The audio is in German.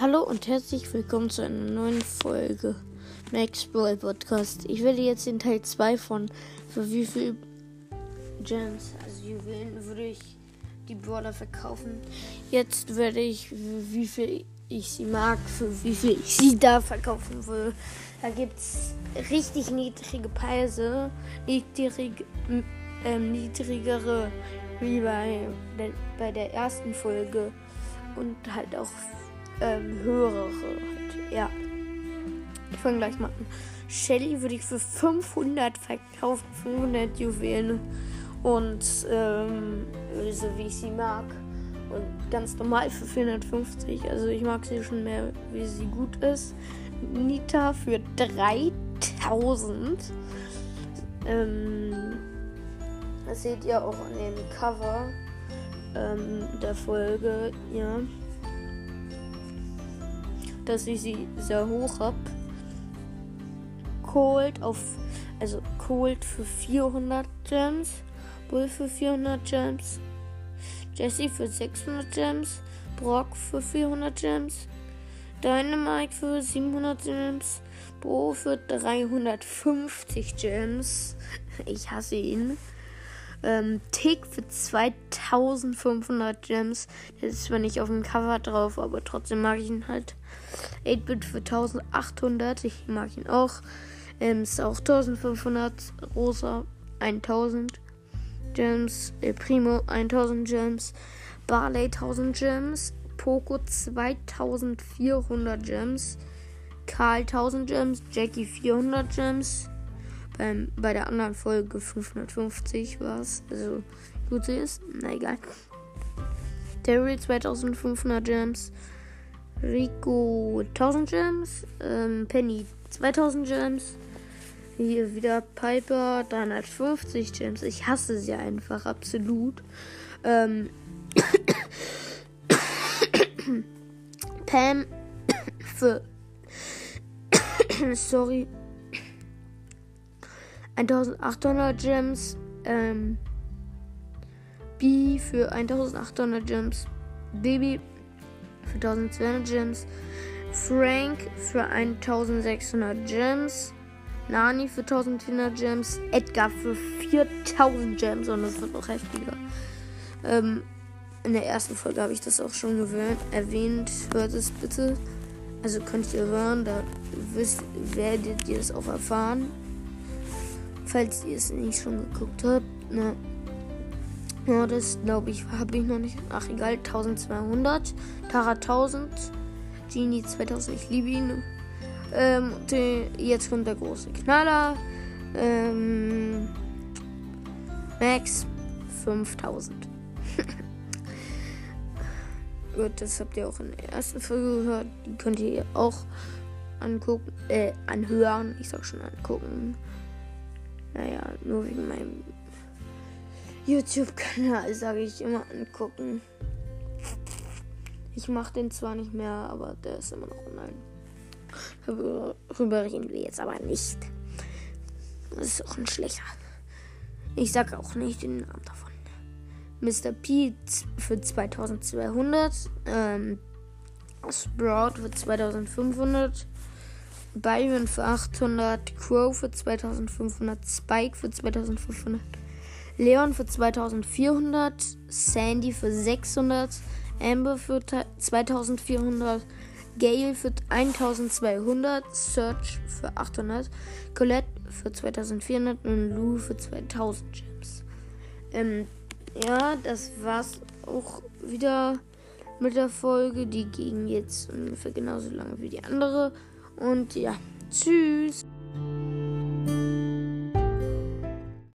Hallo und herzlich willkommen zu einer neuen Folge Max Brawl Podcast. Ich werde jetzt den Teil 2 von für wie viel Gems, also Juwelen, würde ich die Brawler verkaufen. Jetzt werde ich, wie viel ich sie mag, für wie viel ich sie da verkaufen will. Da gibt es richtig niedrige Preise, niedrig, äh, niedrigere wie bei bei der ersten Folge und halt auch ähm, höhere. Halt. Ja. Ich fange gleich mal an. Shelly würde ich für 500 verkaufen, 500 Juwelen. Und ähm, so wie ich sie mag. Und ganz normal für 450. Also ich mag sie schon mehr, wie sie gut ist. Nita für 3000. Ähm, das seht ihr auch an dem Cover ähm, der Folge, ja dass ich sie sehr hoch habe. Cold auf, also Cold für 400 Gems, Bull für 400 Gems, Jesse für 600 Gems, Brock für 400 Gems, Dynamite für 700 Gems, Bo für 350 Gems. Ich hasse ihn. Ähm, Tick für 2500 Gems. Der ist zwar nicht auf dem Cover drauf, aber trotzdem mag ich ihn halt. 8-Bit für 1800. Ich mag ihn auch. Ähm, ist auch 1500. Rosa 1000 Gems. El Primo 1000 Gems. Barley 1000 Gems. Poco 2400 Gems. Karl 1000 Gems. Jackie 400 Gems. Beim, bei der anderen Folge 550 war es. Also gut ist. Na egal. Terry 2500 Gems. Rico 1000 Gems. Ähm, Penny 2000 Gems. Hier wieder Piper 350 Gems. Ich hasse sie einfach absolut. Ähm, Pam sorry 1800 Gems. Ähm, B für 1800 Gems. Baby für 1200 Gems. Frank für 1600 Gems. Nani für 1400 Gems. Edgar für 4000 Gems. Und das wird noch heftiger. Ähm, in der ersten Folge habe ich das auch schon erwähnt. Hört es bitte. Also könnt ihr hören, da wisst, werdet ihr es auch erfahren falls ihr es nicht schon geguckt habt. Ne? Ja, das glaube ich, habe ich noch nicht. Ach, egal, 1200. Tara 1000. Genie 2000, ich liebe ihn. Ähm, die, jetzt kommt der große Knaller. Ähm, Max 5000. Gut, das habt ihr auch in der ersten Folge gehört. Die könnt ihr auch angucken, äh, anhören. Ich sag schon angucken. Naja, nur wegen meinem YouTube-Kanal sage ich immer angucken. Ich mache den zwar nicht mehr, aber der ist immer noch online. Darüber reden wir jetzt aber nicht. Das ist auch ein schlechter. Ich sage auch nicht den Namen davon. Mr. P für 2200. Ähm, Sprout für 2500. Byron für 800, Crow für 2500, Spike für 2500, Leon für 2400, Sandy für 600, Amber für 2400, Gale für 1200, Search für 800, Colette für 2400 und Lou für 2000 Gems. Ähm, ja, das war's auch wieder mit der Folge. Die ging jetzt ungefähr genauso lange wie die andere. Und ja, tschüss.